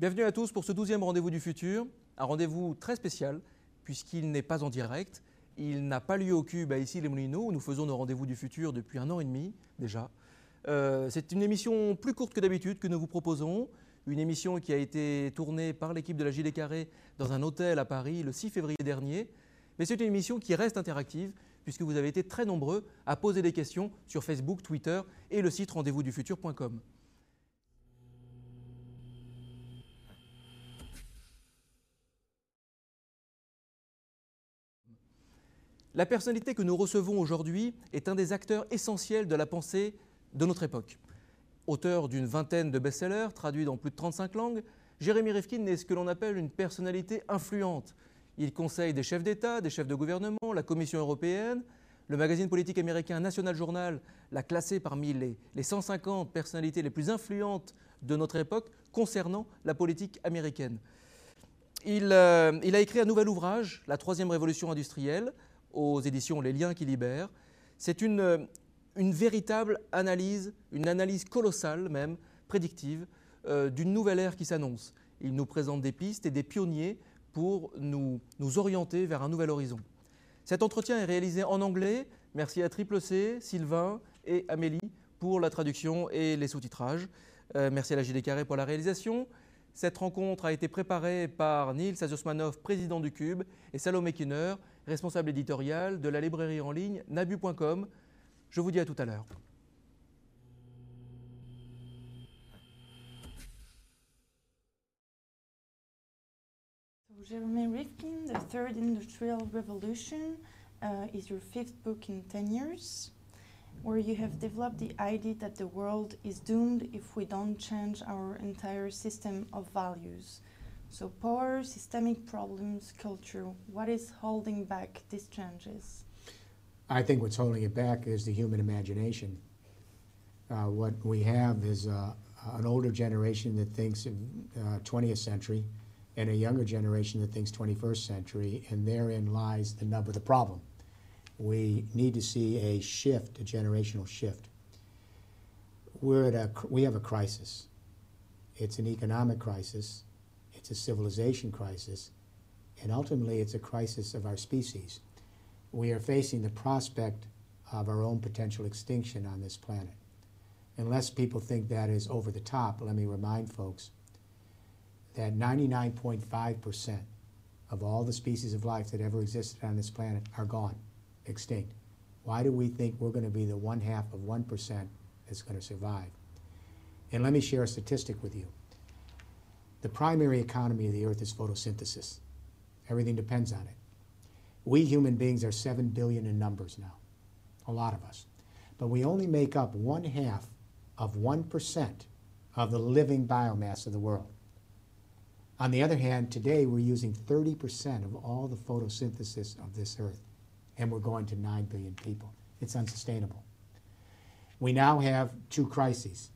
Bienvenue à tous pour ce 12e rendez-vous du futur, un rendez-vous très spécial puisqu'il n'est pas en direct, il n'a pas lieu au Cube à ici les Moulineaux où nous faisons nos rendez-vous du futur depuis un an et demi déjà. Euh, c'est une émission plus courte que d'habitude que nous vous proposons, une émission qui a été tournée par l'équipe de la Gilet Carré dans un hôtel à Paris le 6 février dernier, mais c'est une émission qui reste interactive puisque vous avez été très nombreux à poser des questions sur Facebook, Twitter et le site rendez-vous-du-futur.com. La personnalité que nous recevons aujourd'hui est un des acteurs essentiels de la pensée de notre époque. Auteur d'une vingtaine de best-sellers traduits dans plus de 35 langues, Jérémy Rifkin est ce que l'on appelle une personnalité influente. Il conseille des chefs d'État, des chefs de gouvernement, la Commission européenne. Le magazine politique américain National Journal l'a classé parmi les, les 150 personnalités les plus influentes de notre époque concernant la politique américaine. Il, euh, il, a écrit un nouvel ouvrage, La troisième révolution industrielle, aux éditions Les Liens qui libèrent. C'est une, une, véritable analyse, une analyse colossale même, prédictive, euh, d'une nouvelle ère qui s'annonce. Il nous présente des pistes et des pionniers pour nous, orienter vers un nouvel horizon. Cet entretien est réalisé en anglais. Merci à Triple C, Sylvain et Amélie pour la traduction et les sous-titrages. Euh, merci à la JD Carré pour la réalisation. Cette rencontre a été préparée par Nils Aziosmanov, président du Cube, et Salomé Kinner, responsable éditorial de la librairie en ligne nabu.com. Je vous dis à tout à l'heure. Jeremy Rifkin, The Third Industrial Revolution, uh, is your fifth book in 10 years, where you have developed the idea that the world is doomed if we don't change our entire system of values. So, power, systemic problems, culture, what is holding back these changes? I think what's holding it back is the human imagination. Uh, what we have is uh, an older generation that thinks of uh, 20th century and a younger generation that thinks 21st century, and therein lies the nub of the problem. We need to see a shift, a generational shift. We're at a, we have a crisis. It's an economic crisis, it's a civilization crisis, and ultimately it's a crisis of our species. We are facing the prospect of our own potential extinction on this planet. Unless people think that is over the top, let me remind folks that 99.5% of all the species of life that ever existed on this planet are gone, extinct. Why do we think we're going to be the one half of 1% that's going to survive? And let me share a statistic with you. The primary economy of the earth is photosynthesis. Everything depends on it. We human beings are 7 billion in numbers now, a lot of us. But we only make up one half of 1% of the living biomass of the world. On the other hand, today we're using 30% of all the photosynthesis of this earth, and we're going to 9 billion people. It's unsustainable. We now have two crises.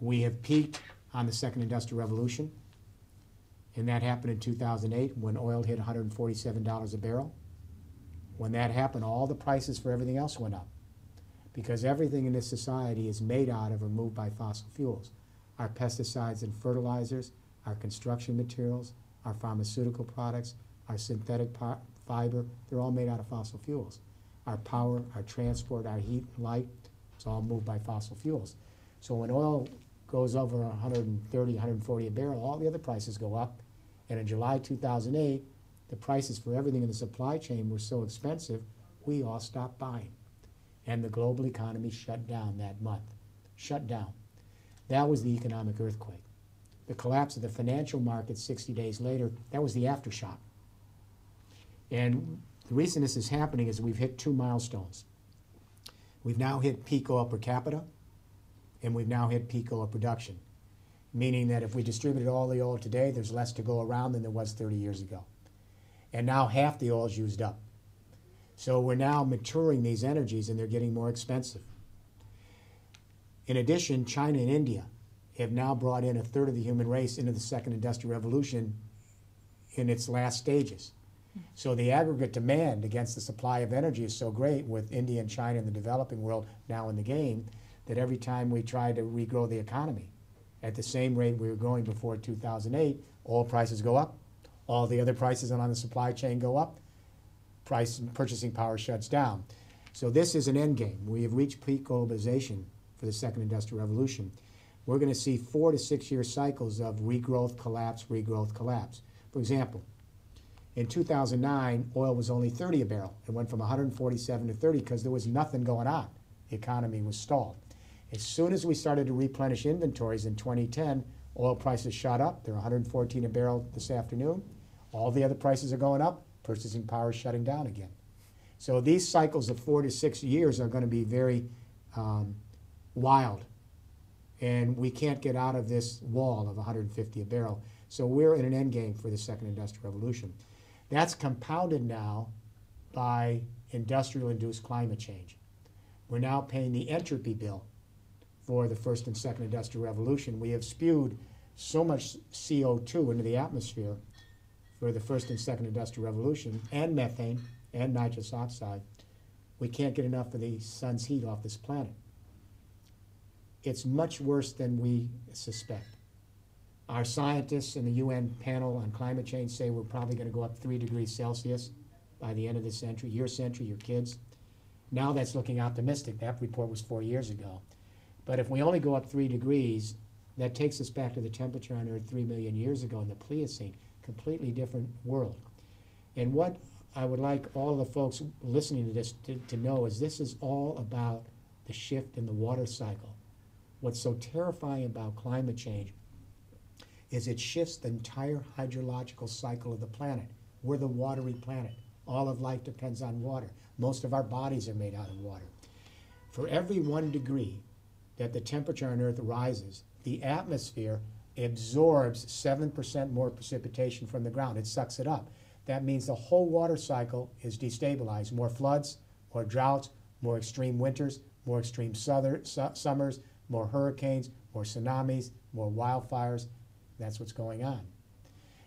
We have peaked on the second industrial revolution, and that happened in 2008 when oil hit $147 a barrel. When that happened, all the prices for everything else went up because everything in this society is made out of or moved by fossil fuels. Our pesticides and fertilizers, our construction materials, our pharmaceutical products, our synthetic fiber, they're all made out of fossil fuels. Our power, our transport, our heat and light, it's all moved by fossil fuels. So when oil goes over 130, 140 a barrel, all the other prices go up. And in July 2008, the prices for everything in the supply chain were so expensive, we all stopped buying. And the global economy shut down that month. Shut down. That was the economic earthquake the collapse of the financial markets 60 days later, that was the aftershock. And the reason this is happening is we've hit two milestones. We've now hit peak oil per capita, and we've now hit peak oil production, meaning that if we distributed all the oil today, there's less to go around than there was 30 years ago. And now half the oil is used up. So we're now maturing these energies, and they're getting more expensive. In addition, China and India have now brought in a third of the human race into the second industrial revolution in its last stages. So the aggregate demand against the supply of energy is so great with India and China and the developing world now in the game that every time we try to regrow the economy, at the same rate we were growing before 2008, oil prices go up, all the other prices on the supply chain go up, price purchasing power shuts down. So this is an end game. We have reached peak globalization for the second industrial revolution. We're going to see four to six year cycles of regrowth, collapse, regrowth, collapse. For example, in 2009, oil was only 30 a barrel. It went from 147 to 30 because there was nothing going on. The economy was stalled. As soon as we started to replenish inventories in 2010, oil prices shot up. They're 114 a barrel this afternoon. All the other prices are going up. Purchasing power is shutting down again. So these cycles of four to six years are going to be very um, wild. And we can't get out of this wall of 150 a barrel. So we're in an end game for the second industrial revolution. That's compounded now by industrial induced climate change. We're now paying the entropy bill for the first and second industrial revolution. We have spewed so much CO2 into the atmosphere for the first and second industrial revolution, and methane and nitrous oxide. We can't get enough of the sun's heat off this planet. It's much worse than we suspect. Our scientists in the UN panel on climate change say we're probably going to go up three degrees Celsius by the end of this century, your century, your kids. Now that's looking optimistic. That report was four years ago. But if we only go up three degrees, that takes us back to the temperature on Earth three million years ago in the Pliocene. Completely different world. And what I would like all the folks listening to this to, to know is this is all about the shift in the water cycle. What's so terrifying about climate change is it shifts the entire hydrological cycle of the planet. We're the watery planet. All of life depends on water. Most of our bodies are made out of water. For every one degree that the temperature on Earth rises, the atmosphere absorbs 7% more precipitation from the ground. It sucks it up. That means the whole water cycle is destabilized. More floods, more droughts, more extreme winters, more extreme southern, su summers, more hurricanes, more tsunamis, more wildfires. That's what's going on.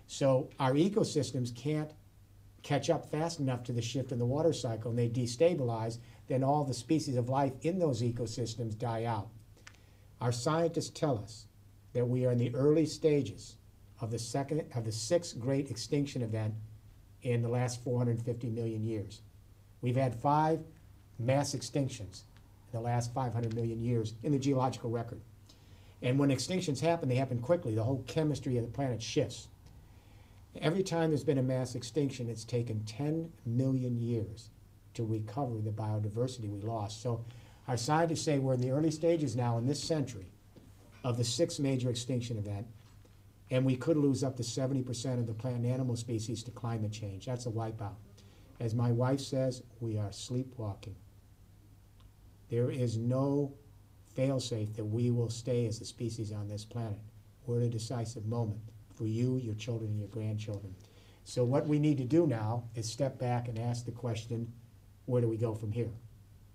So our ecosystems can't catch up fast enough to the shift in the water cycle and they destabilize, then all the species of life in those ecosystems die out. Our scientists tell us that we are in the early stages of the second of the sixth great extinction event in the last 450 million years. We've had five mass extinctions in the last 500 million years in the geological record. And when extinctions happen, they happen quickly. The whole chemistry of the planet shifts. Every time there's been a mass extinction, it's taken 10 million years to recover the biodiversity we lost. So our scientists say we're in the early stages now in this century of the sixth major extinction event, and we could lose up to 70% of the plant and animal species to climate change. That's a wipeout. As my wife says, we are sleepwalking. There is no failsafe that we will stay as a species on this planet. We're at a decisive moment for you, your children, and your grandchildren. So what we need to do now is step back and ask the question, where do we go from here?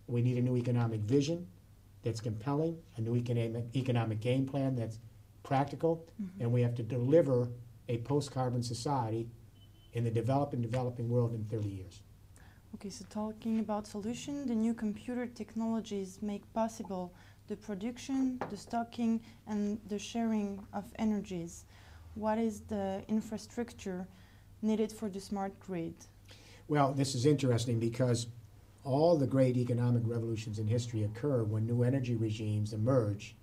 We need a new economic vision that's compelling, a new economic, economic game plan that's practical, Mm-hmm. and we have to deliver a post-carbon society in the developing, developing world in 30 years. Okay, so talking about solution, the new computer technologies make possible the production, the stocking, and the sharing of energies. What is the infrastructure needed for the smart grid? Well, this is interesting because all the great economic revolutions in history occur when new energy regimes emerge.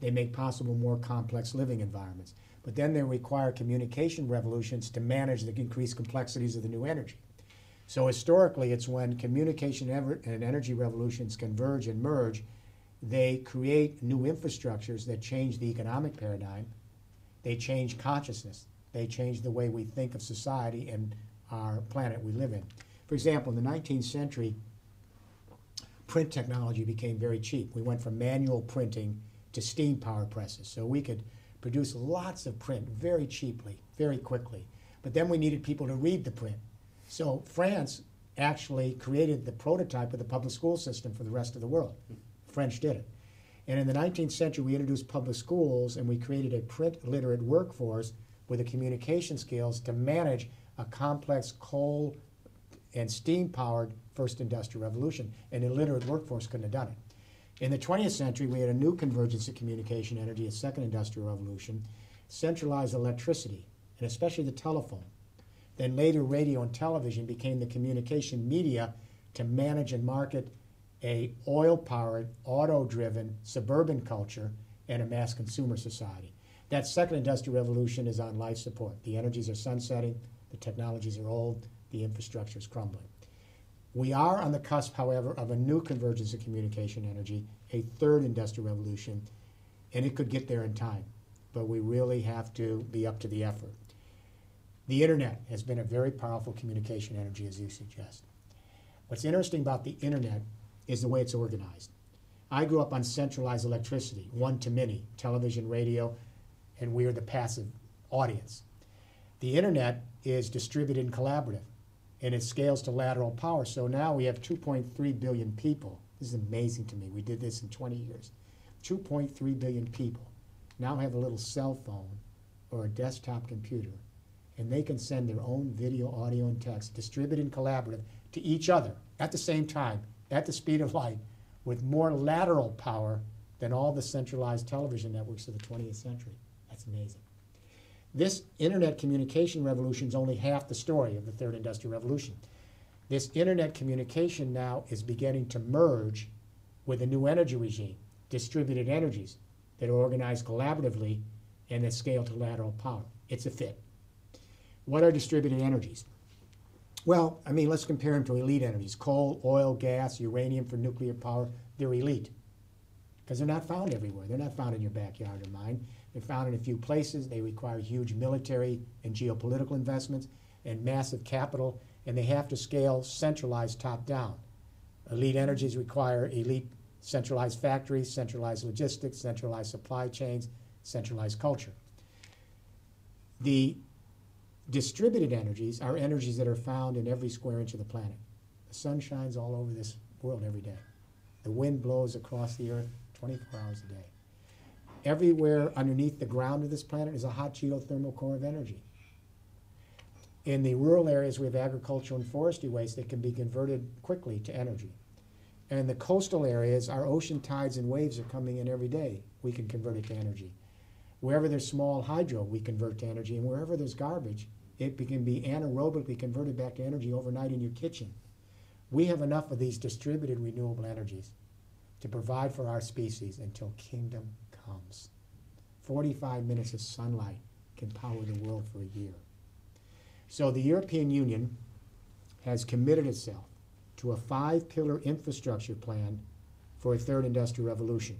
They make possible more complex living environments. But then they require communication revolutions to manage the increased complexities of the new energy. So historically, it's when communication and energy revolutions converge and merge, they create new infrastructures that change the economic paradigm. They change consciousness. They change the way we think of society and our planet we live in. For example, in the 19th century, print technology became very cheap. We went from manual printing to steam power presses. So we could produce lots of print very cheaply, very quickly. But then we needed people to read the print. So France actually created the prototype of the public school system for the rest of the world. French did it. And in the 19th century, we introduced public schools and we created a print literate workforce with the communication skills to manage a complex coal and steam powered first industrial revolution. An illiterate workforce couldn't have done it. In the 20th century, we had a new convergence of communication energy, a second industrial revolution, centralized electricity, and especially the telephone. Then later, radio and television became the communication media to manage and market a oil-powered, auto-driven suburban culture and a mass consumer society. That second industrial revolution is on life support. The energies are sunsetting, the technologies are old, the infrastructure is crumbling. We are on the cusp, however, of a new convergence of communication energy, a third industrial revolution, and it could get there in time. But we really have to be up to the effort. The internet has been a very powerful communication energy, as you suggest. What's interesting about the internet is the way it's organized. I grew up on centralized electricity, one to many, television, radio, and we are the passive audience. The internet is distributed and collaborative, and it scales to lateral power. So now we have 2.3 billion people. This is amazing to me. We did this in 20 years. 2.3 billion people now have a little cell phone or a desktop computer, and they can send their own video, audio, and text, distributed and collaborative, to each other at the same time, at the speed of light, with more lateral power than all the centralized television networks of the 20th century. That's amazing. This internet communication revolution is only half the story of the third industrial revolution. This internet communication now is beginning to merge with a new energy regime, distributed energies that are organized collaboratively and that scale to lateral power. It's a fit. What are distributed energies? Well, I mean, let's compare them to elite energies coal, oil, gas, uranium for nuclear power. They're elite because they're not found everywhere. They're not found in your backyard or mine. They're found in a few places. They require huge military and geopolitical investments and massive capital, and they have to scale centralized top down. Elite energies require elite centralized factories, centralized logistics, centralized supply chains, centralized culture. The distributed energies are energies that are found in every square inch of the planet. The sun shines all over this world every day. The wind blows across the earth 24 hours a day. Everywhere underneath the ground of this planet is a hot geothermal core of energy. In the rural areas, we have agricultural and forestry waste that can be converted quickly to energy. And the coastal areas, our ocean tides and waves are coming in every day. We can convert it to energy. Wherever there's small hydro, we convert to energy. And wherever there's garbage, it can be anaerobically converted back to energy overnight in your kitchen. We have enough of these distributed renewable energies to provide for our species until kingdom comes. 45 minutes of sunlight can power the world for a year. So the European Union has committed itself to a five pillar infrastructure plan for a third industrial revolution.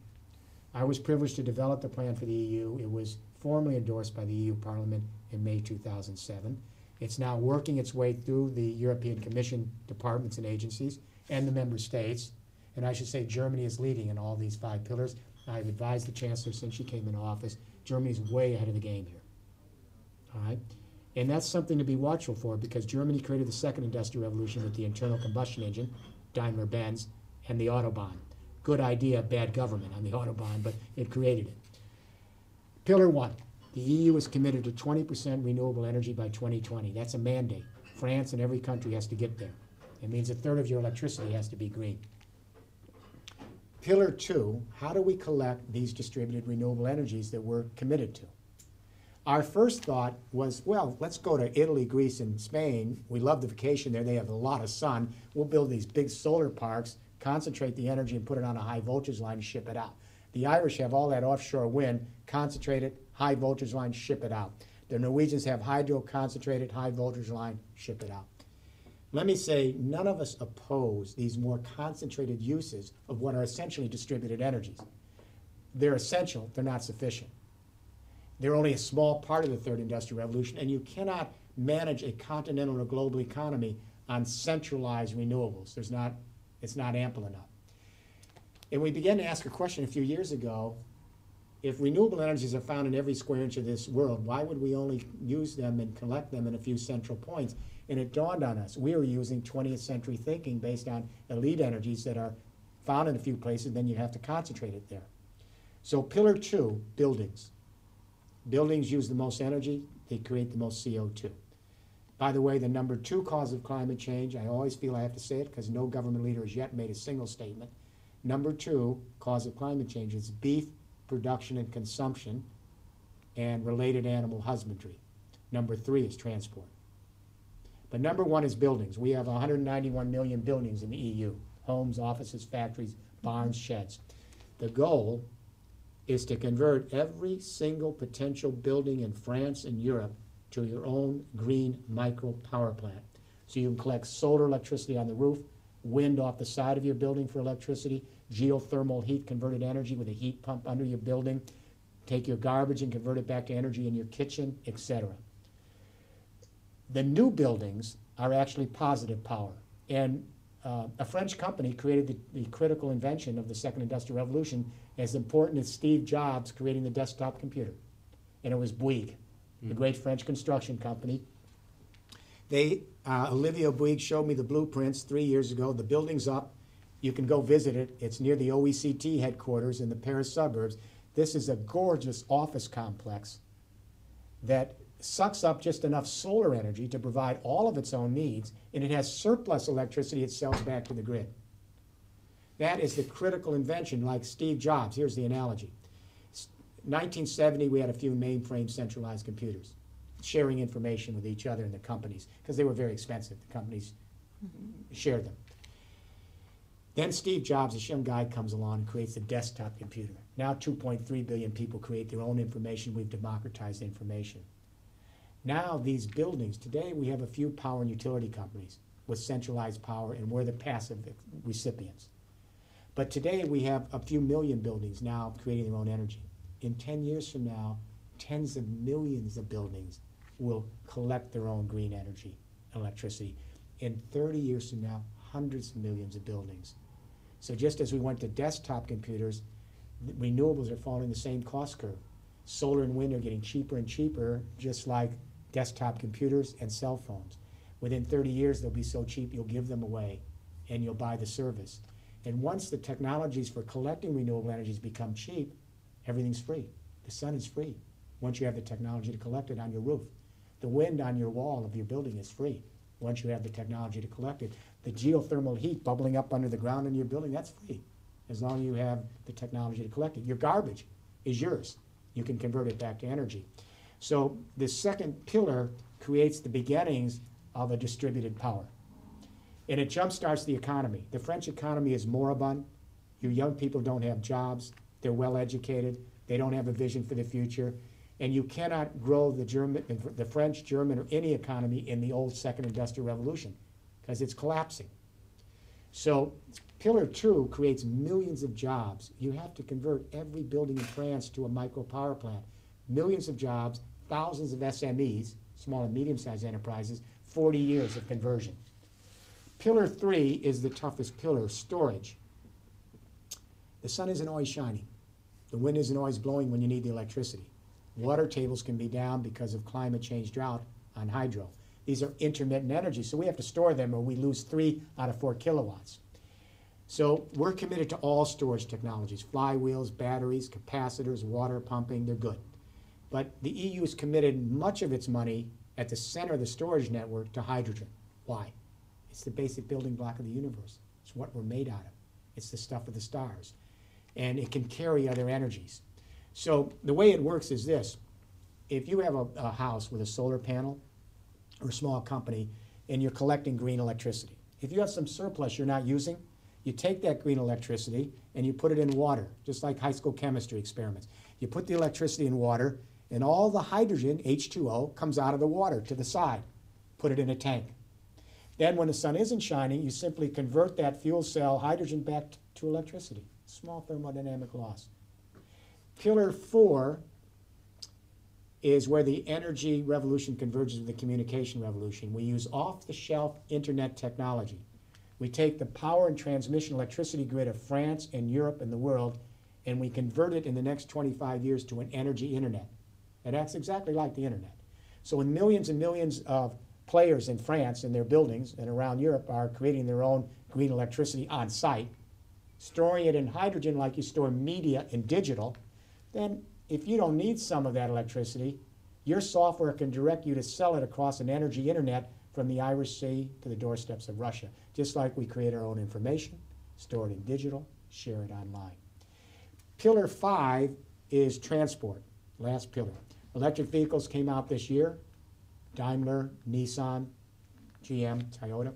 I was privileged to develop the plan for the EU. It was formally endorsed by the EU Parliament in May 2007. It's now working its way through the European Commission departments and agencies and the member states. And I should say Germany is leading in all these five pillars. I've advised the Chancellor since she came into office. Germany's way ahead of the game here. All right? And that's something to be watchful for because Germany created the second industrial revolution with the internal combustion engine, Daimler Benz, and the Autobahn. Good idea, bad government on the Autobahn, but it created it. Pillar one the EU is committed to 20% renewable energy by 2020. That's a mandate. France and every country has to get there. It means a third of your electricity has to be green. Pillar two, how do we collect these distributed renewable energies that we're committed to? Our first thought was, well, let's go to Italy, Greece, and Spain. We love the vacation there. They have a lot of sun. We'll build these big solar parks, concentrate the energy, and put it on a high voltage line and ship it out. The Irish have all that offshore wind, concentrate it, high voltage line, ship it out. The Norwegians have hydro, concentrate it, high voltage line, ship it out. Let me say, none of us oppose these more concentrated uses of what are essentially distributed energies. They're essential, they're not sufficient. They're only a small part of the third industrial revolution, and you cannot manage a continental or global economy on centralized renewables. There's not, it's not ample enough. And we began to ask a question a few years ago if renewable energies are found in every square inch of this world, why would we only use them and collect them in a few central points? And it dawned on us we were using 20th century thinking based on elite energies that are found in a few places, then you have to concentrate it there. So, pillar two buildings. Buildings use the most energy, they create the most CO2. By the way, the number two cause of climate change, I always feel I have to say it because no government leader has yet made a single statement, Number two, cause of climate change is beef production and consumption and related animal husbandry. Number three is transport. But number one is buildings. We have 191 million buildings in the EU homes, offices, factories, barns, sheds. The goal is to convert every single potential building in France and Europe to your own green micro power plant. So you can collect solar electricity on the roof, wind off the side of your building for electricity, geothermal heat converted energy with a heat pump under your building, take your garbage and convert it back to energy in your kitchen, etc. The new buildings are actually positive power. And uh, a French company created the, the critical invention of the second industrial revolution as important as Steve Jobs creating the desktop computer. And it was Bouygues, the great French construction company. They, uh, Olivier Bouygues showed me the blueprints three years ago. The building's up. You can go visit it. It's near the OECD headquarters in the Paris suburbs. This is a gorgeous office complex that sucks up just enough solar energy to provide all of its own needs, and it has surplus electricity it sells back to the grid. That is the critical invention, like Steve Jobs. Here's the analogy. 1970, we had a few mainframe centralized computers sharing information with each other in the companies because they were very expensive. The companies shared them. Then Steve Jobs, this young guy, comes along and creates the desktop computer. Now 2.3 billion people create their own information. We've democratized information. Now these buildings, today we have a few power and utility companies with centralized power and we're the passive recipients. But today we have a few million buildings now creating their own energy. In 10 years from now, tens of millions of buildings will collect their own green energy, electricity. In 30 years from now, hundreds of millions of buildings. So just as we went to desktop computers, renewables are following the same cost curve. Solar and wind are getting cheaper and cheaper, just like desktop computers and cell phones. Within 30 years, they'll be so cheap you'll give them away and you'll buy the service. And once the technologies for collecting renewable energies become cheap, everything's free. The sun is free once you have the technology to collect it on your roof. The wind on your wall of your building is free once you have the technology to collect it. The geothermal heat bubbling up under the ground in your building, that's free as long as you have the technology to collect it. Your garbage is yours. You can convert it back to energy. So the second pillar creates the beginnings of a distributed power. And it jumpstarts the economy. The French economy is moribund. Your young people don't have jobs. They're well educated. They don't have a vision for the future. And you cannot grow the German, the French, German, or any economy in the old second industrial revolution because it's collapsing. So pillar two creates millions of jobs. You have to convert every building in France to a micro power plant. Millions of jobs, thousands of SMEs, small and medium-sized enterprises, 40 years of conversion. Pillar three is the toughest pillar, storage. The sun isn't always shining. The wind isn't always blowing when you need the electricity. Water tables can be down because of climate change drought on hydro. These are intermittent energy, so we have to store them or we lose three out of four kilowatts. So we're committed to all storage technologies, flywheels, batteries, capacitors, water pumping, they're good. But the EU has committed much of its money at the center of the storage network to hydrogen. Why? It's the basic building block of the universe. It's what we're made out of. It's the stuff of the stars. And it can carry other energies. So the way it works is this. If you have a, a house with a solar panel or a small company and you're collecting green electricity, if you have some surplus you're not using, you take that green electricity and you put it in water, just like high school chemistry experiments. You put the electricity in water, and all the hydrogen, H2O, comes out of the water to the side. Put it in a tank. Then, when the sun isn't shining, you simply convert that fuel cell hydrogen back to electricity. Small thermodynamic loss. Pillar four is where the energy revolution converges with the communication revolution. We use off the shelf internet technology. We take the power and transmission electricity grid of France and Europe and the world, and we convert it in the next 25 years to an energy internet. And that's exactly like the internet. So when millions and millions of players in France and their buildings and around Europe are creating their own green electricity on site, storing it in hydrogen like you store media in digital, then if you don't need some of that electricity, your software can direct you to sell it across an energy internet from the Irish Sea to the doorsteps of Russia, just like we create our own information, store it in digital, share it online. Pillar five is transport, last pillar. Electric vehicles came out this year, Daimler, Nissan, GM, Toyota.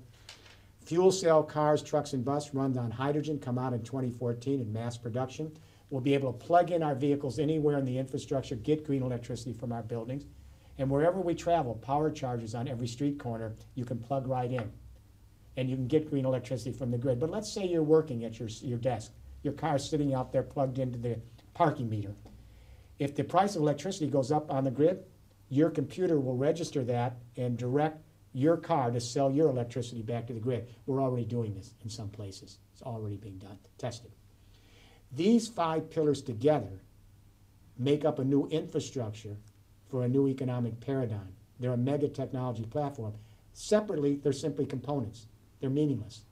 Fuel cell cars, trucks, and bus run on hydrogen come out in 2014 in mass production. We'll be able to plug in our vehicles anywhere in the infrastructure, get green electricity from our buildings. And wherever we travel, power chargers on every street corner, you can plug right in. And you can get green electricity from the grid. But let's say you're working at your, your desk. Your car's sitting out there plugged into the parking meter. If the price of electricity goes up on the grid, your computer will register that and direct your car to sell your electricity back to the grid. We're already doing this in some places. It's already being done, tested. These five pillars together make up a new infrastructure for a new economic paradigm. They're a mega technology platform. Separately, they're simply components. They're meaningless.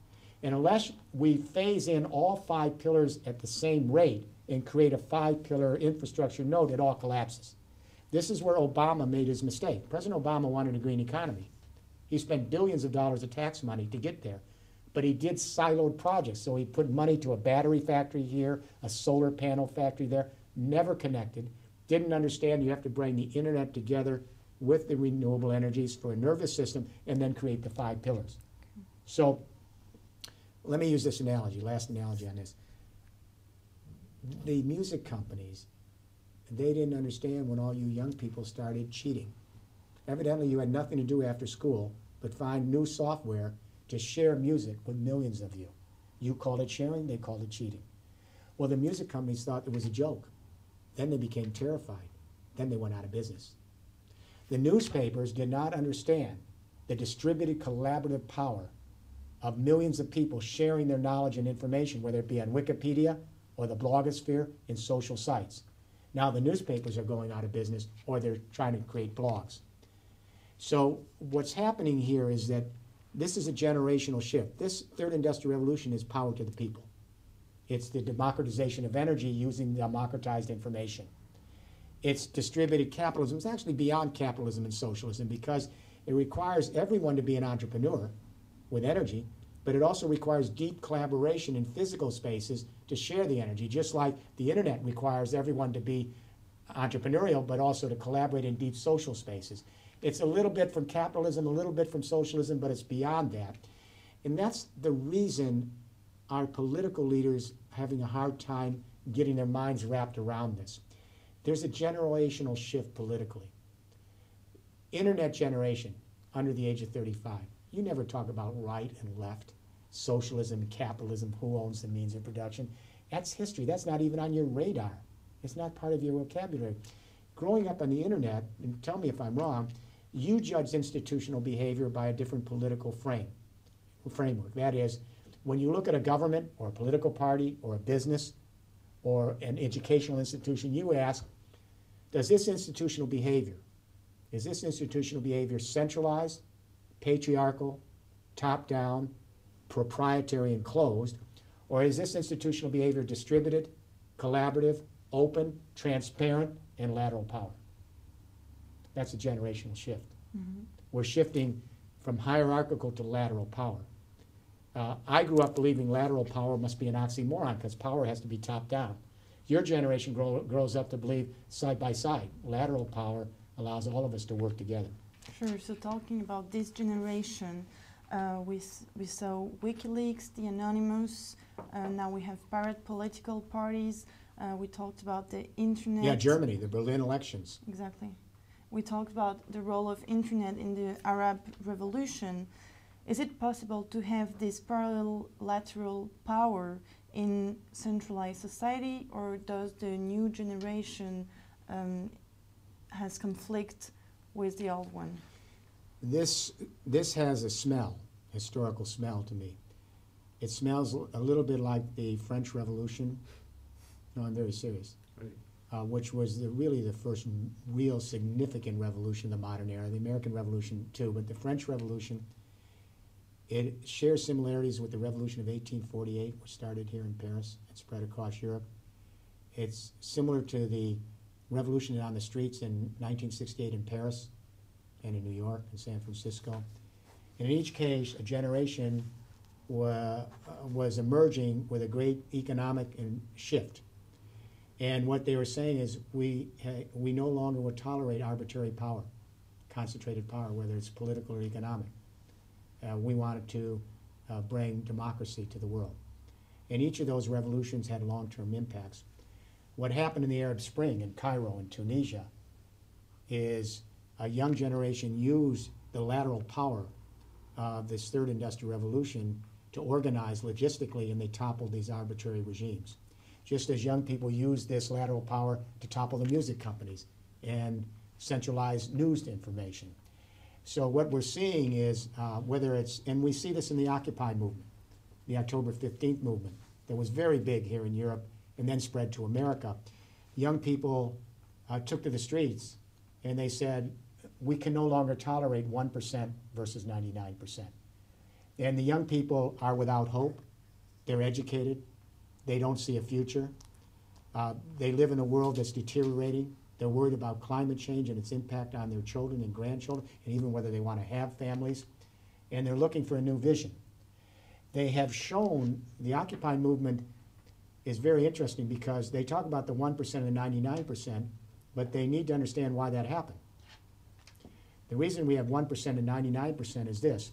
And unless we phase in all five pillars at the same rate and create a five pillar infrastructure node, it all collapses. This is where Obama made his mistake. President Obama wanted a green economy. He spent billions of dollars of tax money to get there. But he did siloed projects. So he put money to a battery factory here, a solar panel factory there, never connected. Didn't understand you have to bring the internet together with the renewable energies for a nervous system and then create the five pillars. So let me use this analogy, last analogy on this. The music companies, they didn't understand when all you young people started cheating. Evidently, you had nothing to do after school but find new software to share music with millions of you. You called it sharing, they called it cheating. Well, the music companies thought it was a joke. Then they became terrified. Then they went out of business. The newspapers did not understand the distributed collaborative power of millions of people sharing their knowledge and information, whether it be on Wikipedia or the blogosphere in social sites. Now the newspapers are going out of business or they're trying to create blogs. So what's happening here is that this is a generational shift. This third industrial revolution is power to the people. It's the democratization of energy using democratized information. It's distributed capitalism. It's actually beyond capitalism and socialism because it requires everyone to be an entrepreneur with energy, but it also requires deep collaboration in physical spaces to share the energy, just like the internet requires everyone to be entrepreneurial, but also to collaborate in deep social spaces. It's a little bit from capitalism, a little bit from socialism, but it's beyond that. And that's the reason our political leaders are having a hard time getting their minds wrapped around this. There's a generational shift politically. Internet generation under the age of 35. You never talk about right and left, socialism, capitalism, who owns the means of production. That's history. That's not even on your radar. It's not part of your vocabulary. Growing up on the internet, and tell me if I'm wrong, you judge institutional behavior by a different political frame, framework. That is, when you look at a government or a political party or a business or an educational institution, you ask, does this institutional behavior, is this institutional behavior centralized, patriarchal, top down, proprietary, and closed? Or is this institutional behavior distributed, collaborative, open, transparent, and lateral power? That's a generational shift. Mhm. We're shifting from hierarchical to lateral power. Uh, I grew up believing lateral power must be an oxymoron because power has to be top down. Your generation grow, grows up to believe side by side. Lateral power allows all of us to work together. Sure. So talking about this generation, we s- we saw WikiLeaks, the Anonymous. Uh, now we have pirate political parties. Uh, we talked about the internet. Yeah, Germany, the Berlin elections. Exactly. We talked about the role of internet in the Arab Revolution. Is it possible to have this parallel lateral power in centralized society, or does the new generation um, has conflict with the old one? This, this has a smell, historical smell to me. It smells a little bit like the French Revolution. No, I'm very serious. Uh, which was the, really the first real significant revolution of the modern era. The American Revolution too, but the French Revolution. It shares similarities with the Revolution of 1848, which started here in Paris and spread across Europe. It's similar to the revolution on the streets in 1968 in Paris and in New York and San Francisco. And in each case, a generation wa- was emerging with a great economic and shift. And what they were saying is, we, ha- we no longer will tolerate arbitrary power, concentrated power, whether it's political or economic. Uh, we wanted to uh, bring democracy to the world. And each of those revolutions had long-term impacts. What happened in the Arab Spring in Cairo and Tunisia is a young generation used the lateral power of this third industrial revolution to organize logistically, and they toppled these arbitrary regimes. Just as young people used this lateral power to topple the music companies and centralize news information. So what we're seeing is uh, whether it's, and we see this in the Occupy movement, the October 15th movement, that was very big here in Europe and then spread to America. Young people uh, took to the streets and they said, we can no longer tolerate 1% versus 99%. And the young people are without hope. They're educated. They don't see a future. Uh, they live in a world that's deteriorating. They're worried about climate change and its impact on their children and grandchildren, and even whether they want to have families. And they're looking for a new vision. They have shown the Occupy movement is very interesting because they talk about the 1% and the 99%, but they need to understand why that happened. The reason we have 1% and 99% is this.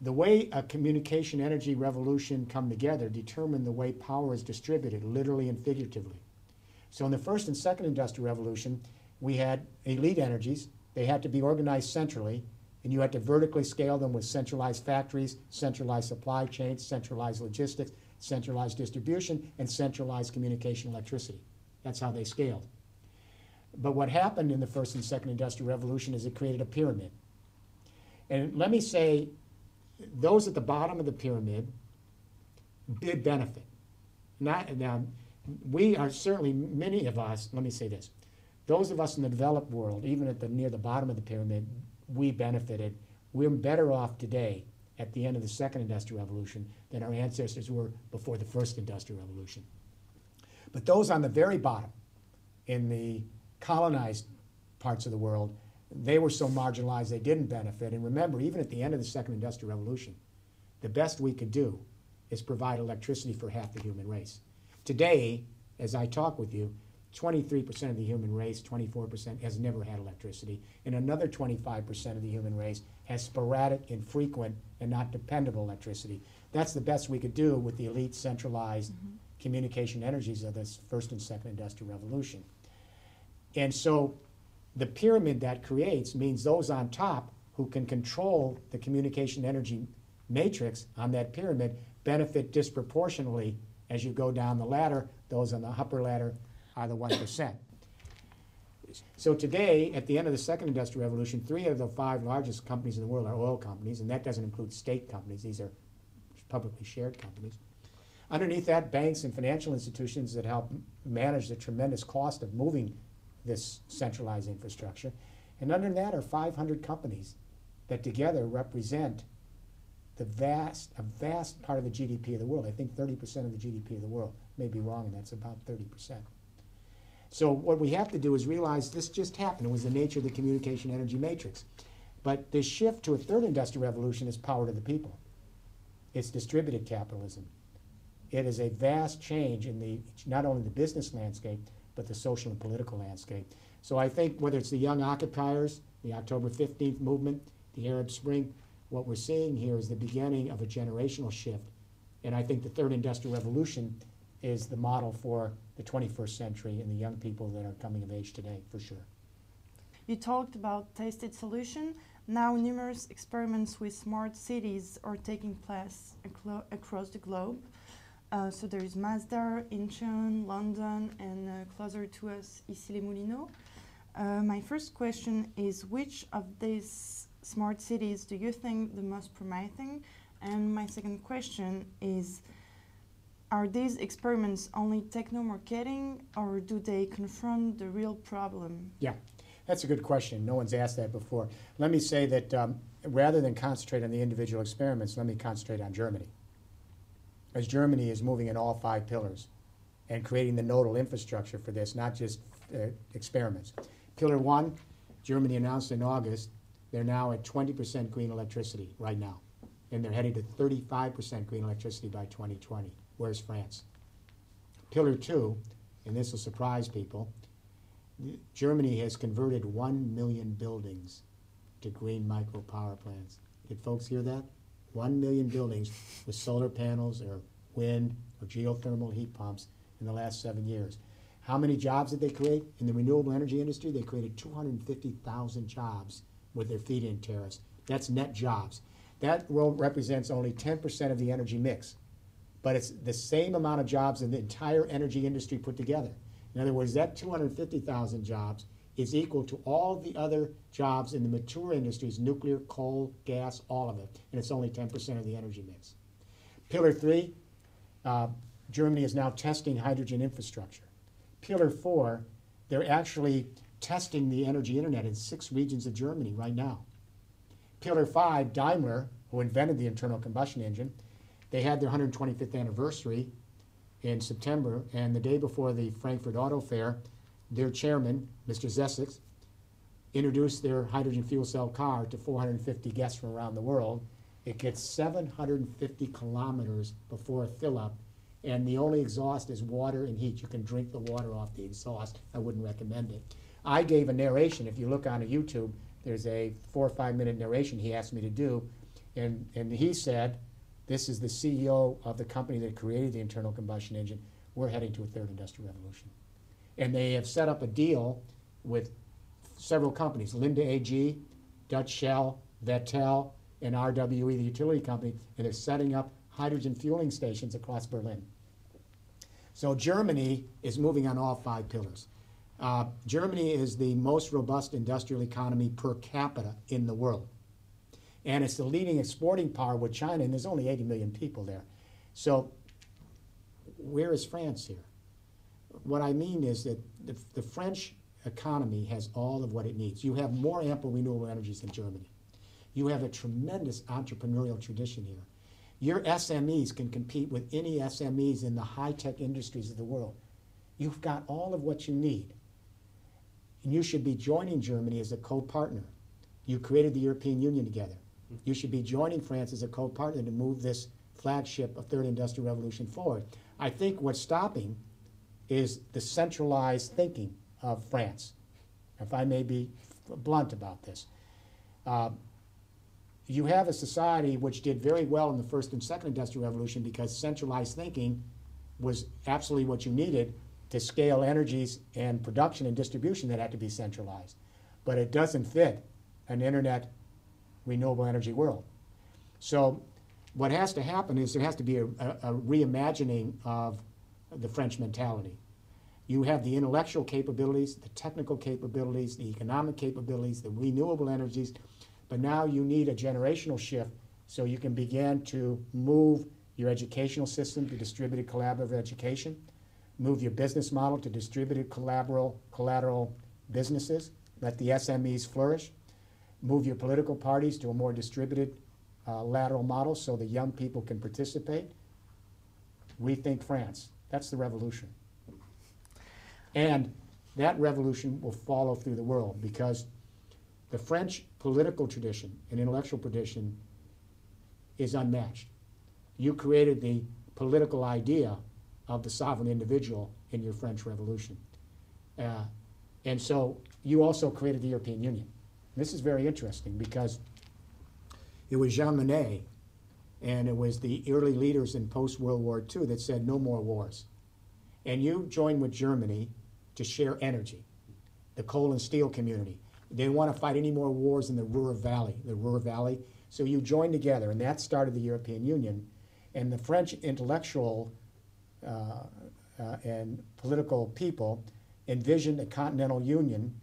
The way a communication energy revolution come together determine the way power is distributed, literally and figuratively. So in the first and second industrial revolution, we had elite energies. They had to be organized centrally, and you had to vertically scale them with centralized factories, centralized supply chains, centralized logistics, centralized distribution, and centralized communication electricity. That's how they scaled. But what happened in the first and second industrial revolution is it created a pyramid. And let me say, those at the bottom of the pyramid did benefit. Not, now, we are certainly, many of us, let me say this, those of us in the developed world, even at the near the bottom of the pyramid, we benefited. We're better off today at the end of the second industrial revolution than our ancestors were before the first industrial revolution. But those on the very bottom, in the colonized parts of the world, they were so marginalized they didn't benefit. And remember, even at the end of the second industrial revolution, the best we could do is provide electricity for half the human race. Today, as I talk with you, 23% of the human race, 24% has never had electricity, and another 25% of the human race has sporadic, infrequent, and not dependable electricity. That's the best we could do with the elite centralized mm-hmm. communication energies of this first and second industrial revolution. And so the pyramid that creates means those on top who can control the communication energy matrix on that pyramid benefit disproportionately as you go down the ladder. Those on the upper ladder are the 1%. So today, at the end of the second industrial revolution, three of the five largest companies in the world are oil companies, and that doesn't include state companies. These are publicly shared companies. Underneath that, banks and financial institutions that help manage the tremendous cost of moving this centralized infrastructure. And under that are 500 companies that together represent the vast, a vast part of the GDP of the world. I think 30% of the GDP of the world. May be wrong, and that's about 30%. So what we have to do is realize this just happened. It was the nature of the communication energy matrix. But this shift to a third industrial revolution is power to the people. It's distributed capitalism. It is a vast change in the not only the business landscape, but the social and political landscape. So I think whether it's the young occupiers, the October 15th movement, the Arab Spring, what we're seeing here is the beginning of a generational shift. And I think the third industrial revolution is the model for the 21st century and the young people that are coming of age today, for sure. You talked about tasted solution. Now numerous experiments with smart cities are taking place across the globe. Uh, so there is Masdar, Incheon, London, and uh, closer to us, Issy-les-Moulineaux. Uh, my first question is, which of these smart cities do you think the most promising? And my second question is, are these experiments only techno-marketing, or do they confront the real problem? Yeah, that's a good question. No one's asked that before. Let me say that um, rather than concentrate on the individual experiments, let me concentrate on Germany. As Germany is moving in all five pillars and creating the nodal infrastructure for this, not just uh, experiments. Pillar one, Germany announced in August, they're now at 20% green electricity right now. and they're headed to 35% green electricity by 2020. Where's France? Pillar two, and this will surprise people, Germany has converted 1 million buildings to green micro power plants. Did folks hear that? 1 million buildings with solar panels or wind or geothermal heat pumps in the last seven years. How many jobs did they create? In the renewable energy industry, they created 250,000 jobs with their feed-in tariffs. That's net jobs. That represents only 10% of the energy mix, but it's the same amount of jobs in the entire energy industry put together. In other words, that 250,000 jobs is equal to all the other jobs in the mature industries, nuclear, coal, gas, all of it, and it's only 10% of the energy mix. Pillar three, uh, Germany is now testing hydrogen infrastructure. Pillar four, they're actually testing the energy internet in six regions of Germany right now. Pillar five, Daimler, who invented the internal combustion engine, they had their 125th anniversary in September, and the day before the Frankfurt Auto Fair, their chairman, Mr. Zetsche, introduced their hydrogen fuel cell car to 450 guests from around the world. It gets 750 kilometers before a fill up, and the only exhaust is water and heat. You can drink the water off the exhaust. I wouldn't recommend it. I gave a narration. If you look on YouTube, there's a four or five minute narration he asked me to do, and, and he said, This is the CEO of the company that created the internal combustion engine. We're heading to a third industrial revolution. And they have set up a deal with several companies, Linde AG, Dutch Shell, Vettel, and RWE, the utility company, and they're setting up hydrogen fueling stations across Berlin. So Germany is moving on all five pillars. Uh, Germany is the most robust industrial economy per capita in the world. And it's the leading exporting power with China, and there's only 80 million people there. So where is France here? What I mean is that the, the French economy has all of what it needs. You have more ample renewable energies than Germany. You have a tremendous entrepreneurial tradition here. Your SMEs can compete with any SMEs in the high tech industries of the world. You've got all of what you need. And you should be joining Germany as a co partner. You created the European Union together. You should be joining France as a co partner to move this flagship of Third Industrial Revolution forward. I think what's stopping is the centralized thinking of France, if I may be blunt about this. Uh, you have a society which did very well in the first and second industrial revolution because centralized thinking was absolutely what you needed to scale energies and production and distribution that had to be centralized. But it doesn't fit an internet renewable energy world. So what has to happen is there has to be a, a, a reimagining of the French mentality. You have the intellectual capabilities, the technical capabilities, the economic capabilities, the renewable energies, but now you need a generational shift so you can begin to move your educational system to distributed collaborative education, move your business model to distributed collateral, collateral businesses, let the SMEs flourish, move your political parties to a more distributed uh, lateral model so the young people can participate. Rethink France. That's the revolution. And that revolution will follow through the world because the French political tradition and intellectual tradition is unmatched. You created the political idea of the sovereign individual in your French Revolution. Uh, and so you also created the European Union. This is very interesting because it was Jean Monnet and it was the early leaders in post World War II that said no more wars. And you joined with Germany to share energy, the coal and steel community. They didn't want to fight any more wars in the Ruhr Valley, the Ruhr Valley. So you joined together, and that started the European Union. And the French intellectual uh, uh, and political people envisioned a continental union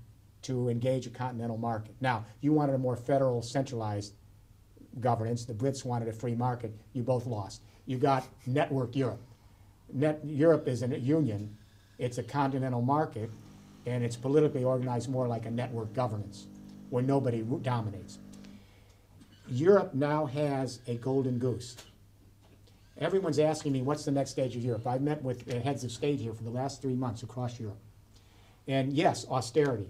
to engage a continental market. Now, you wanted a more federal, centralized governance. The Brits wanted a free market. You both lost. You got network Europe. Net, Europe is a union. It's a continental market, and it's politically organized more like a network governance, where nobody dominates. Europe now has a golden goose. Everyone's asking me, what's the next stage of Europe? I've met with heads of state here for the last three months across Europe. And yes, austerity.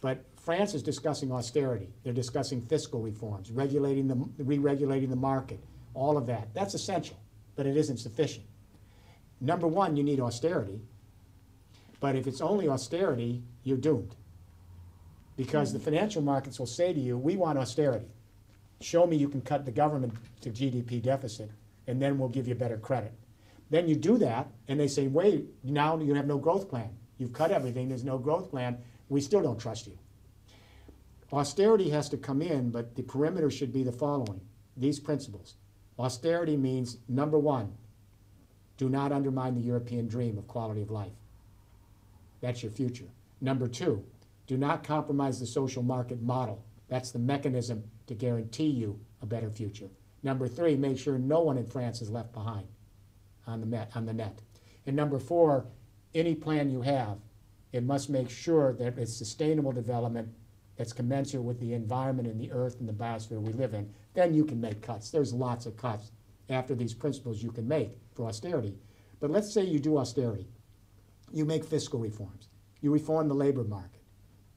But France is discussing austerity. They're discussing fiscal reforms, regulating the, re-regulating the market, all of that. That's essential, but it isn't sufficient. Number one, you need austerity. But if it's only austerity, you're doomed. Because the financial markets will say to you, we want austerity. Show me you can cut the government to GDP deficit, and then we'll give you better credit. Then you do that, and they say, wait, now you have no growth plan. You've cut everything, there's no growth plan. We still don't trust you. Austerity has to come in, but the perimeter should be the following these principles. Austerity means number one, do not undermine the European dream of quality of life. That's your future. Number two, do not compromise the social market model. That's the mechanism to guarantee you a better future. Number three, make sure no one in France is left behind on the, met, on the net. And number four, any plan you have, it must make sure that it's sustainable development that's commensurate with the environment and the earth and the biosphere we live in. Then you can make cuts. There's lots of cuts after these principles you can make for austerity. But let's say you do austerity. You make fiscal reforms. You reform the labor market.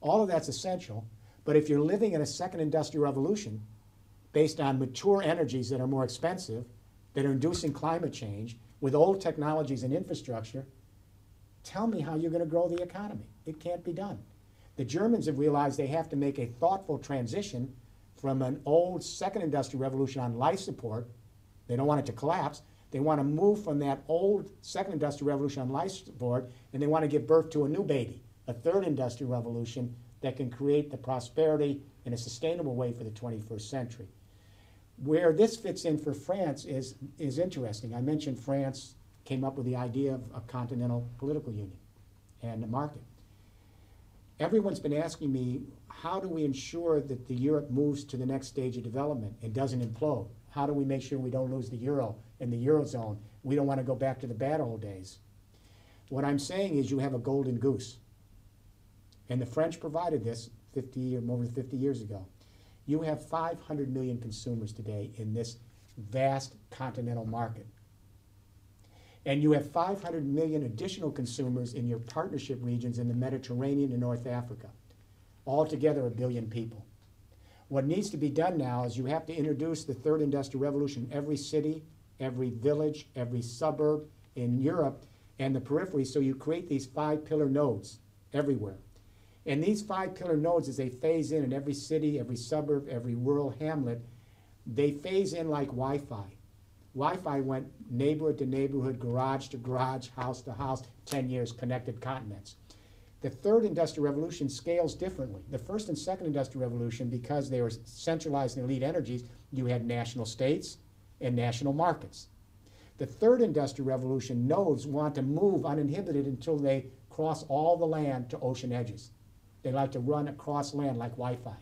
All of that's essential. But if you're living in a second industrial revolution based on mature energies that are more expensive, that are inducing climate change, with old technologies and infrastructure, tell me how you're going to grow the economy. It can't be done. The Germans have realized they have to make a thoughtful transition from an old second industrial revolution on life support. They don't want it to collapse. They want to move from that old second industrial revolution on life support, and they want to give birth to a new baby, a third industrial revolution that can create the prosperity in a sustainable way for the 21st century. Where this fits in for France is, is interesting. I mentioned France came up with the idea of a continental political union and a market. Everyone's been asking me, how do we ensure that the Europe moves to the next stage of development and doesn't implode? How do we make sure we don't lose the euro and the eurozone? We don't want to go back to the bad old days. What I'm saying is you have a golden goose. And the French provided this 50 or more than 50 years ago. You have 500 million consumers today in this vast continental market. And you have 500 million additional consumers in your partnership regions in the Mediterranean and North Africa. Altogether, a billion people. What needs to be done now is you have to introduce the third industrial revolution in every city, every village, every suburb in Europe and the periphery, so you create these five pillar nodes everywhere. And these five pillar nodes, as they phase in in every city, every suburb, every rural hamlet, they phase in like Wi Fi. Wi Fi went neighborhood to neighborhood, garage to garage, house to house, 10 years, connected continents. The third industrial revolution scales differently. The first and second industrial revolution, because they were centralized in elite energies, you had national states and national markets. The third industrial revolution nodes want to move uninhibited until they cross all the land to ocean edges. They like to run across land like Wi-Fi.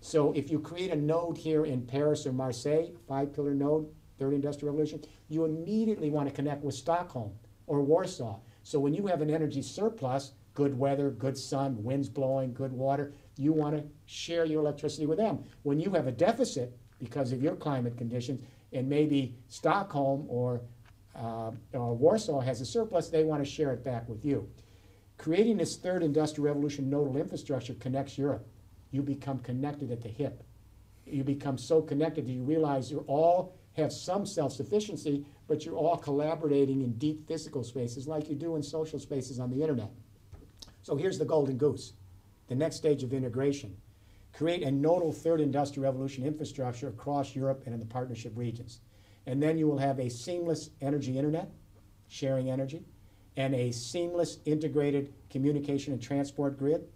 So if you create a node here in Paris or Marseille, five pillar node, third industrial revolution, you immediately want to connect with Stockholm or Warsaw. So when you have an energy surplus, good weather, good sun, winds blowing, good water, you want to share your electricity with them. When you have a deficit because of your climate conditions, and maybe Stockholm or, uh, or Warsaw has a surplus, they want to share it back with you. Creating this third industrial revolution nodal infrastructure connects Europe. You become connected at the hip. You become so connected that you realize you're all have some self-sufficiency, but you're all collaborating in deep physical spaces like you do in social spaces on the internet. So here's the golden goose, the next stage of integration. Create a nodal third industrial revolution infrastructure across Europe and in the partnership regions. And then you will have a seamless energy internet, sharing energy, and a seamless integrated communication and transport grid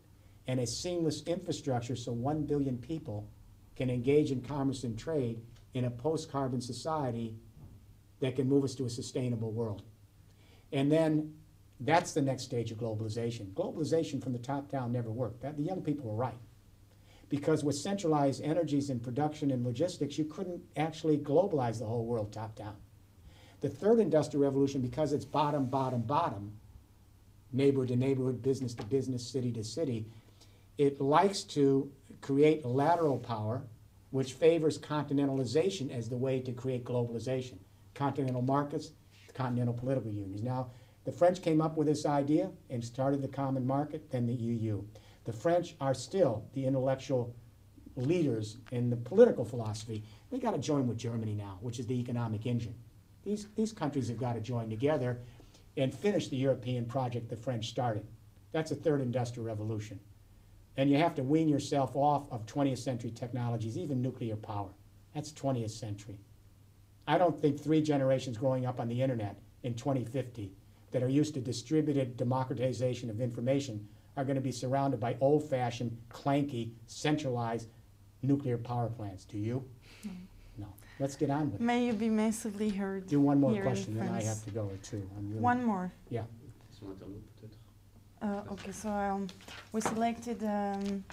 and a seamless infrastructure so 1 billion people can engage in commerce and trade in a post-carbon society that can move us to a sustainable world. And then that's the next stage of globalization. Globalization from the top down never worked. The young people were right. Because with centralized energies in production and logistics, you couldn't actually globalize the whole world top down. The third industrial revolution, because it's bottom, bottom, bottom, neighborhood to neighborhood, business to business, city to city, it likes to create lateral power, which favors continentalization as the way to create globalization. Continental markets, continental political unions. Now, the French came up with this idea and started the common market, then the EU. The French are still the intellectual leaders in the political philosophy. They got to join with Germany now, which is the economic engine. These, these countries have got to join together and finish the European project the French started. That's a third industrial revolution. And you have to wean yourself off of 20th century technologies, even nuclear power. That's 20th century. I don't think three generations growing up on the internet in 2050 that are used to distributed democratization of information are going to be surrounded by old fashioned, clanky, centralized nuclear power plants. Do you? Hmm. No. Let's get on with it. May you be massively heard. Do one more question, then I have to go or two. Really- One more. Yeah. Sur Internet, peut-être. Uh, okay, so um, we selected um,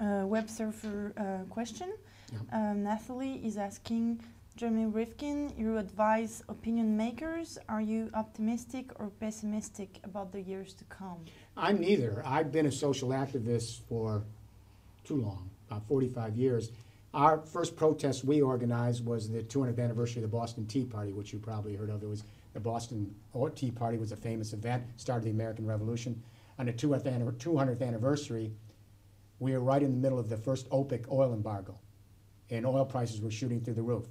a web surfer uh, question. Yeah. Um, Nathalie is asking, Jeremy Rifkin, you advise opinion makers. Are you optimistic or pessimistic about the years to come? I'm neither. I've been a social activist for too long, about 45 years. Our first protest we organized was the 200th anniversary of the Boston Tea Party, which you probably heard of. It was the Boston Tea Party was a famous event, started the American Revolution. On the 200th 200th anniversary, we were right in the middle of the first OPEC oil embargo, and oil prices were shooting through the roof.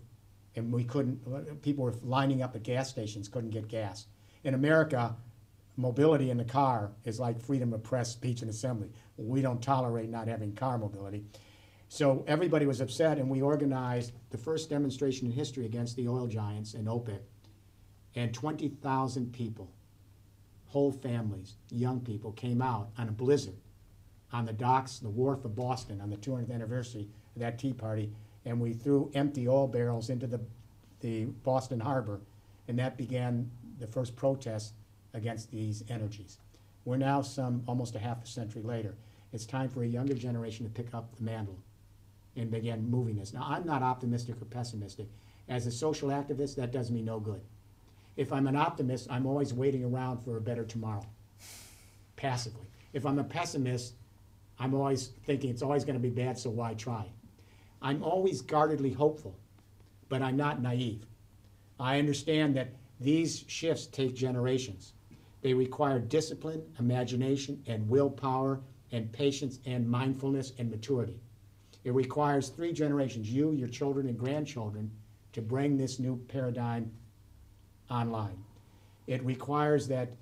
And we couldn't, people were lining up at gas stations, couldn't get gas. In America, mobility in the car is like freedom of press, speech, and assembly. We don't tolerate not having car mobility. So everybody was upset, and we organized the first demonstration in history against the oil giants and OPEC. And 20,000 people, whole families, young people, came out on a blizzard on the docks, the wharf of Boston on the 200th anniversary of that Tea Party, and we threw empty oil barrels into the, the Boston Harbor, and that began the first protest against these energies. We're now some almost a half a century later. It's time for a younger generation to pick up the mantle and begin moving this. Now, I'm not optimistic or pessimistic. As a social activist, that does me no good. If I'm an optimist, I'm always waiting around for a better tomorrow, passively. If I'm a pessimist, I'm always thinking it's always going to be bad, so why try? I'm always guardedly hopeful, but I'm not naive. I understand that these shifts take generations. They require discipline, imagination, and willpower, and patience, and mindfulness, and maturity. It requires three generations, you, your children, and grandchildren, to bring this new paradigm online. It requires that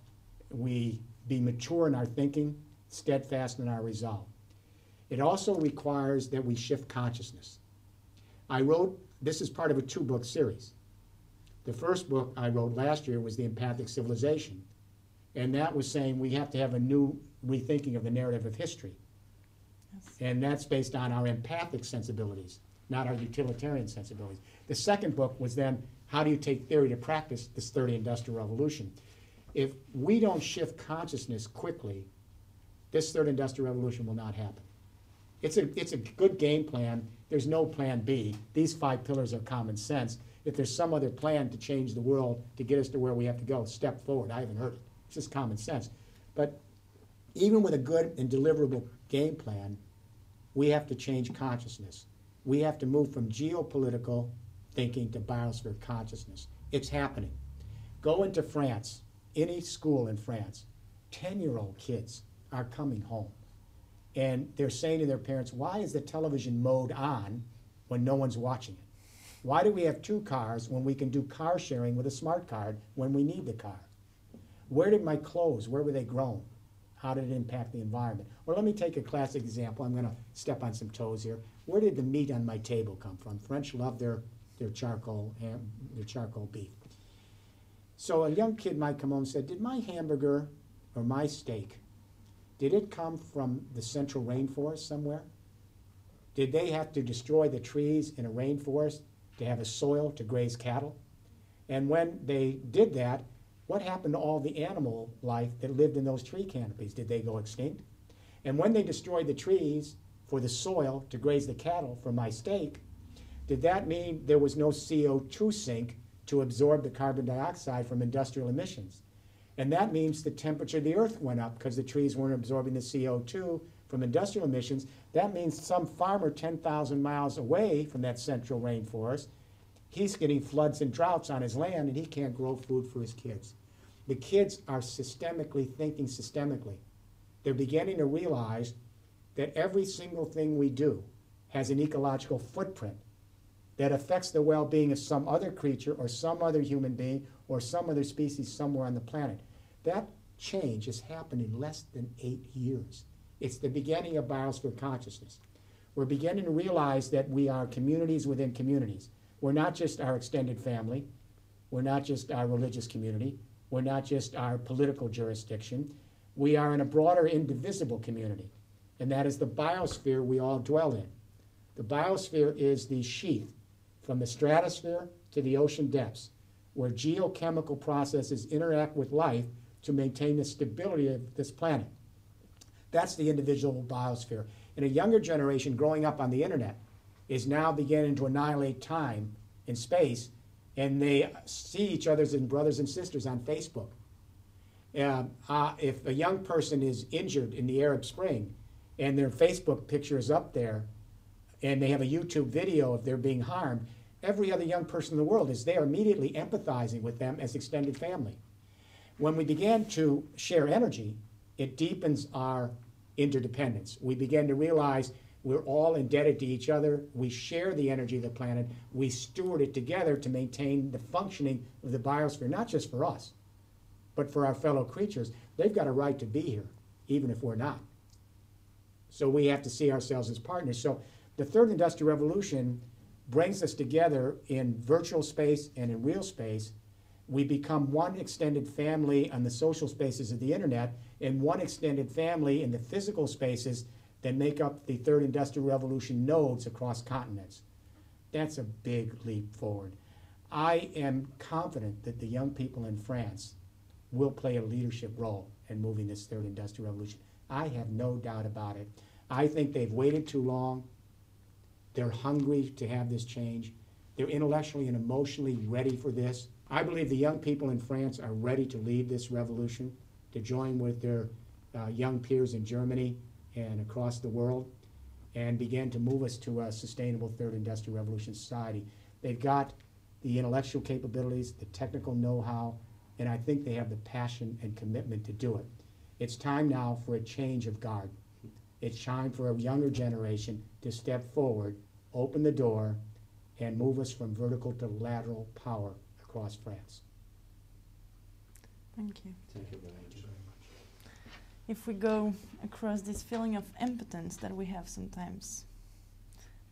we be mature in our thinking, steadfast in our resolve. It also requires that we shift consciousness. I wrote, this is part of a two book series. The first book I wrote last year was The Empathic Civilization, and that was saying we have to have a new rethinking of the narrative of history. Yes. And that's based on our empathic sensibilities, not our utilitarian sensibilities. The second book was then how do you take theory to practice this third industrial revolution? If we don't shift consciousness quickly, this third industrial revolution will not happen. It's a, it's a good game plan. There's no plan B. These five pillars are common sense. If there's some other plan to change the world to get us to where we have to go, step forward. I haven't heard it. It's just common sense. But even with a good and deliverable game plan, we have to change consciousness. We have to move from geopolitical thinking to biosphere consciousness. It's happening. Go into France, any school in France, 10 year old kids are coming home. And they're saying to their parents, Why is the television mode on when no one's watching it? Why do we have two cars when we can do car sharing with a smart card when we need the car? Where did my clothes, where were they grown? How did it impact the environment? Or let me take a classic example. I'm going to step on some toes here. Where did the meat on my table come from? French love their, their charcoal ham, their charcoal beef. So a young kid might come home and say, "Did my hamburger or my steak, did it come from the central rainforest somewhere? Did they have to destroy the trees in a rainforest to have a soil to graze cattle? And when they did that, what happened to all the animal life that lived in those tree canopies? Did they go extinct? And when they destroyed the trees for the soil to graze the cattle for my steak, did that mean there was no CO2 sink to absorb the carbon dioxide from industrial emissions? And that means the temperature of the earth went up because the trees weren't absorbing the CO2 from industrial emissions. That means some farmer 10,000 miles away from that central rainforest, he's getting floods and droughts on his land and he can't grow food for his kids. The kids are systemically thinking systemically. They're beginning to realize that every single thing we do has an ecological footprint that affects the well-being of some other creature or some other human being or some other species somewhere on the planet. That change has happened in less than eight years. It's the beginning of biosphere consciousness. We're beginning to realize that we are communities within communities. We're not just our extended family. We're not just our religious community. We're not just our political jurisdiction. We are in a broader, indivisible community, and that is the biosphere we all dwell in. The biosphere is the sheath from the stratosphere to the ocean depths, where geochemical processes interact with life to maintain the stability of this planet. That's the individual biosphere. And a younger generation growing up on the internet is now beginning to annihilate time and space, and they see each other as brothers and sisters on Facebook. Uh, uh, if a young person is injured in the Arab Spring and their Facebook picture is up there, and they have a YouTube video of their being harmed, every other young person in the world is there immediately empathizing with them as extended family. When we begin to share energy, it deepens our interdependence. We begin to realize we're all indebted to each other. We share the energy of the planet. We steward it together to maintain the functioning of the biosphere, not just for us, but for our fellow creatures. They've got a right to be here, even if we're not. So we have to see ourselves as partners. So the third industrial revolution brings us together in virtual space and in real space. We become one extended family on the social spaces of the internet and one extended family in the physical spaces that make up the third industrial revolution nodes across continents. That's a big leap forward. I am confident that the young people in France will play a leadership role in moving this third industrial revolution. I have no doubt about it. I think they've waited too long. They're hungry to have this change. They're intellectually and emotionally ready for this. I believe the young people in France are ready to lead this revolution, to join with their uh, young peers in Germany and across the world, and begin to move us to a sustainable third industrial revolution society. They've got the intellectual capabilities, the technical know-how, and I think they have the passion and commitment to do it. It's time now for a change of guard. It's time for a younger generation to step forward, open the door, and move us from vertical to lateral power across France. Thank you. Thank you very much. If we go across this feeling of impotence that we have sometimes,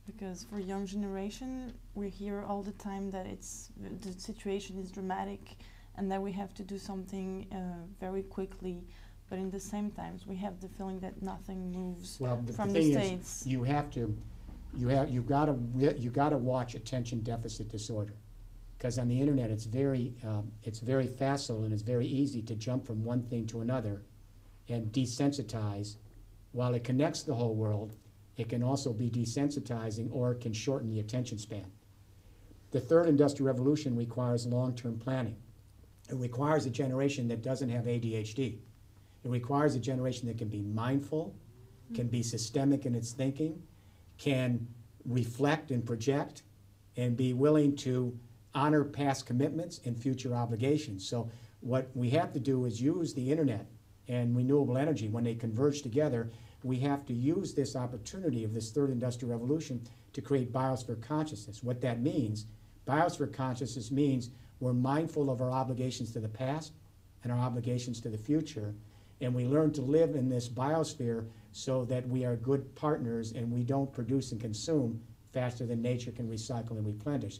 because for young generation, we hear all the time that it's the situation is dramatic, and that we have to do something uh, very quickly but in the same times we have the feeling that nothing moves Well, the from thing the is, states. you have to, you have, you've got to, you got to watch attention deficit disorder. Because on the internet, it's very, um, it's very facile and it's very easy to jump from one thing to another and desensitize. While it connects the whole world, it can also be desensitizing or it can shorten the attention span. The third industrial revolution requires long-term planning. It requires a generation that doesn't have ADHD. It requires a generation that can be mindful, can be systemic in its thinking, can reflect and project, and be willing to honor past commitments and future obligations. So what we have to do is use the internet and renewable energy when they converge together. We have to use this opportunity of this third industrial revolution to create biosphere consciousness. What that means, biosphere consciousness means we're mindful of our obligations to the past and our obligations to the future, and we learn to live in this biosphere so that we are good partners and we don't produce and consume faster than nature can recycle and replenish.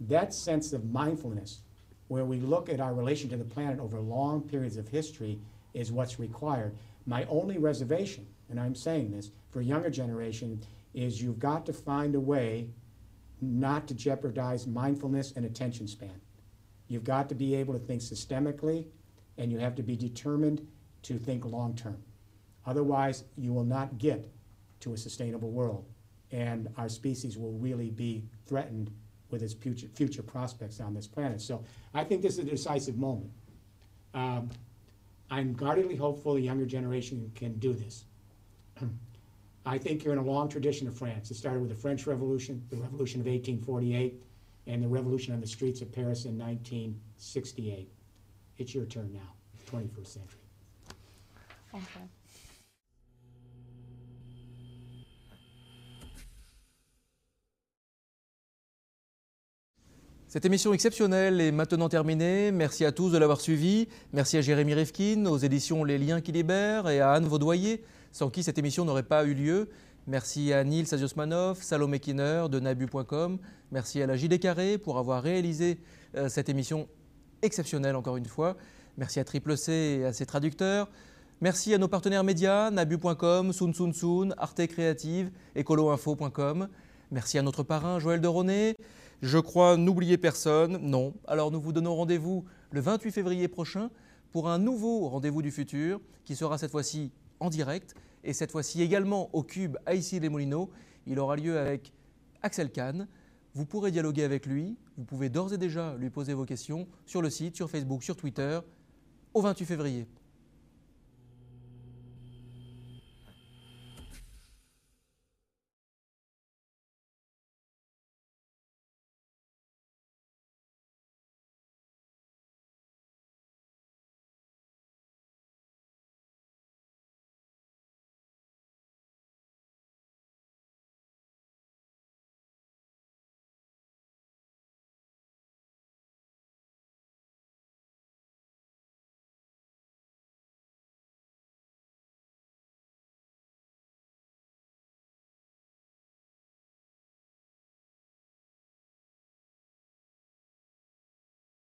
That sense of mindfulness, where we look at our relation to the planet over long periods of history, is what's required. My only reservation, and I'm saying this for younger generation, is you've got to find a way not to jeopardize mindfulness and attention span. You've got to be able to think systemically, and you have to be determined to think long term. Otherwise, you will not get to a sustainable world, and our species will really be threatened with its future, future prospects on this planet. So I think this is a decisive moment. Um, I'm guardedly hopeful the younger generation can do this. I think you're in a long tradition of France. It started with the French Revolution, the Revolution of 1848, and the Revolution on the streets of Paris in 1968. It's your turn now, 21st century. Cette émission exceptionnelle est maintenant terminée. Merci à tous de l'avoir suivi. Merci à Jérémy Rifkin, aux éditions Les Liens qui libèrent et à Anne Vaudoyer, sans qui cette émission n'aurait pas eu lieu. Merci à Neil Saziosmanov, Salomé Kinner de Nabu.com. Merci à la JD Carré pour avoir réalisé euh, cette émission exceptionnelle encore une fois. Merci à Triple C et à ses traducteurs. Merci à nos partenaires médias, Nabu.com, Sun Sun Arte Créative, EcoloInfo.com. Merci à notre parrain Joël de Ronet. Je crois n'oublier personne. Non. Alors nous vous donnons rendez-vous le 28 février prochain pour un nouveau rendez-vous du futur qui sera cette fois-ci en direct et cette fois-ci également au Cube à les Moulineaux. Il aura lieu avec Axel Kahn. Vous pourrez dialoguer avec lui. Vous pouvez d'ores et déjà lui poser vos questions sur le site, sur Facebook, sur Twitter au 28 février.